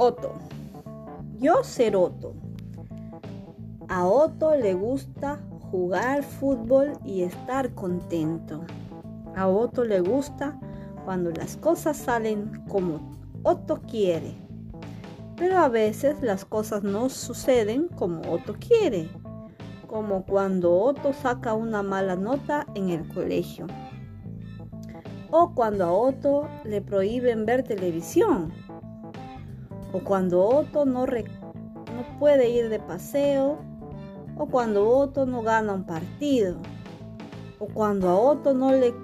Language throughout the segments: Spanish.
Otto. Yo ser Otto. A Otto le gusta jugar fútbol y estar contento. A Otto le gusta cuando las cosas salen como Otto quiere. Pero a veces las cosas no suceden como Otto quiere. Como cuando Otto saca una mala nota en el colegio. O cuando a Otto le prohíben ver televisión o cuando Otto no, no puede ir de paseo, o cuando Otto no gana un partido, o cuando a Otto no le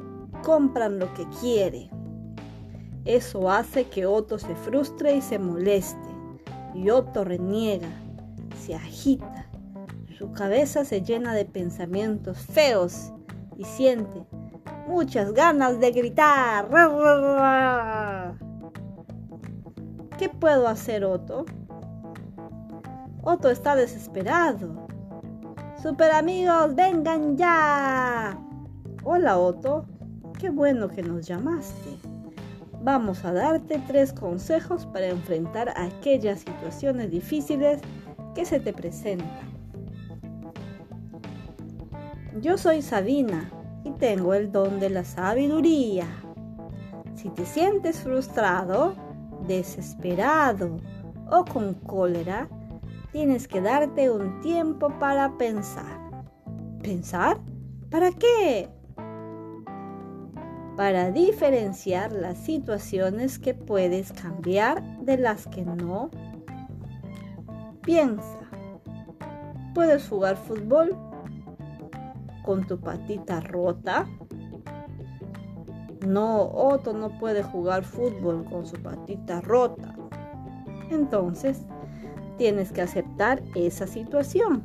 compran lo que quiere. Eso hace que Otto se frustre y se moleste, y Otto reniega, se agita, su cabeza se llena de pensamientos feos. Y siente muchas ganas de gritar. ¿Qué puedo hacer, Otto? Otto está desesperado. Super amigos, vengan ya. Hola, Otto. Qué bueno que nos llamaste. Vamos a darte tres consejos para enfrentar aquellas situaciones difíciles que se te presentan. Yo soy Sabina y tengo el don de la sabiduría. Si te sientes frustrado, desesperado o con cólera, tienes que darte un tiempo para pensar. ¿Pensar? ¿Para qué? Para diferenciar las situaciones que puedes cambiar de las que no. Piensa. ¿Puedes jugar fútbol con tu patita rota? No, Otto no puede jugar fútbol con su patita rota. Entonces, tienes que aceptar esa situación.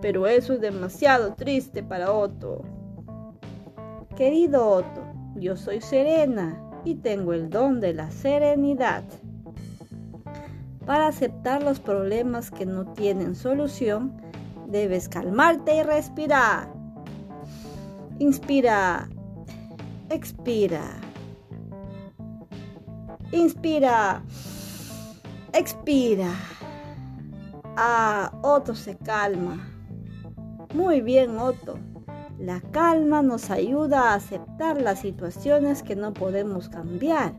Pero eso es demasiado triste para Otto. Querido Otto, yo soy serena y tengo el don de la serenidad. Para aceptar los problemas que no tienen solución, debes calmarte y respirar. Inspira expira. Inspira. Expira. Ah, Otto se calma. Muy bien, Otto. La calma nos ayuda a aceptar las situaciones que no podemos cambiar.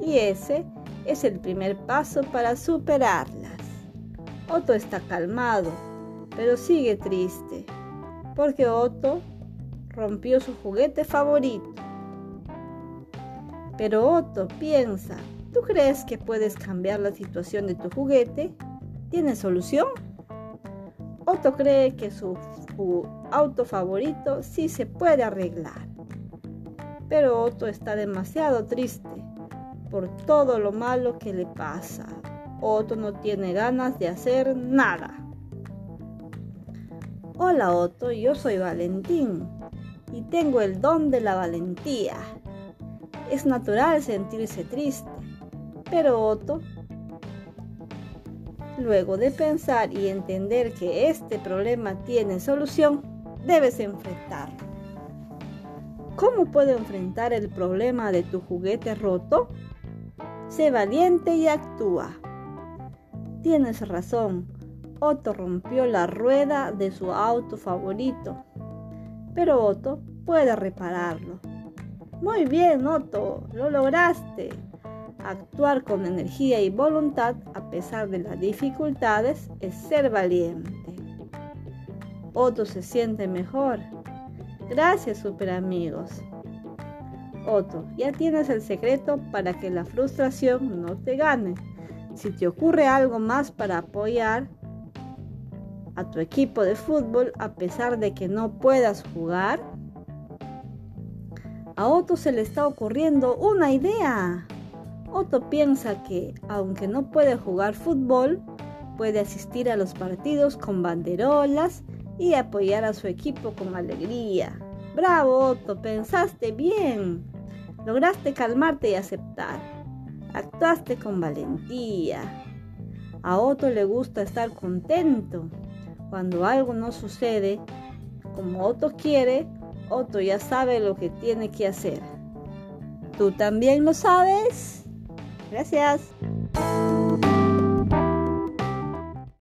Y ese es el primer paso para superarlas. Otto está calmado, pero sigue triste, porque Otto rompió su juguete favorito. Pero Otto, piensa, ¿tú crees que puedes cambiar la situación de tu juguete? ¿Tiene solución? Otto cree que su, auto favorito sí se puede arreglar. Pero Otto está demasiado triste por todo lo malo que le pasa. Otto no tiene ganas de hacer nada. Hola Otto, yo soy Valentín y tengo el don de la valentía. Es natural sentirse triste, pero Otto, luego de pensar y entender que este problema tiene solución, debes enfrentarlo. ¿Cómo puedo enfrentar el problema de tu juguete roto? Sé valiente y actúa. Tienes razón, Otto rompió la rueda de su auto favorito, pero Otto puede repararlo. Muy bien, Otto, lo lograste. Actuar con energía y voluntad a pesar de las dificultades es ser valiente. Otto se siente mejor. Gracias, super amigos. Otto, ya tienes el secreto para que la frustración no te gane. Si te ocurre algo más para apoyar a tu equipo de fútbol a pesar de que no puedas jugar, a Otto se le está ocurriendo una idea. Otto piensa que, aunque no puede jugar fútbol, puede asistir a los partidos con banderolas y apoyar a su equipo con alegría. Bravo, Otto, pensaste bien. Lograste calmarte y aceptar. Actuaste con valentía. A Otto le gusta estar contento. Cuando algo no sucede como Otto quiere, Otto ya sabe lo que tiene que hacer. ¿Tú también lo sabes? Gracias.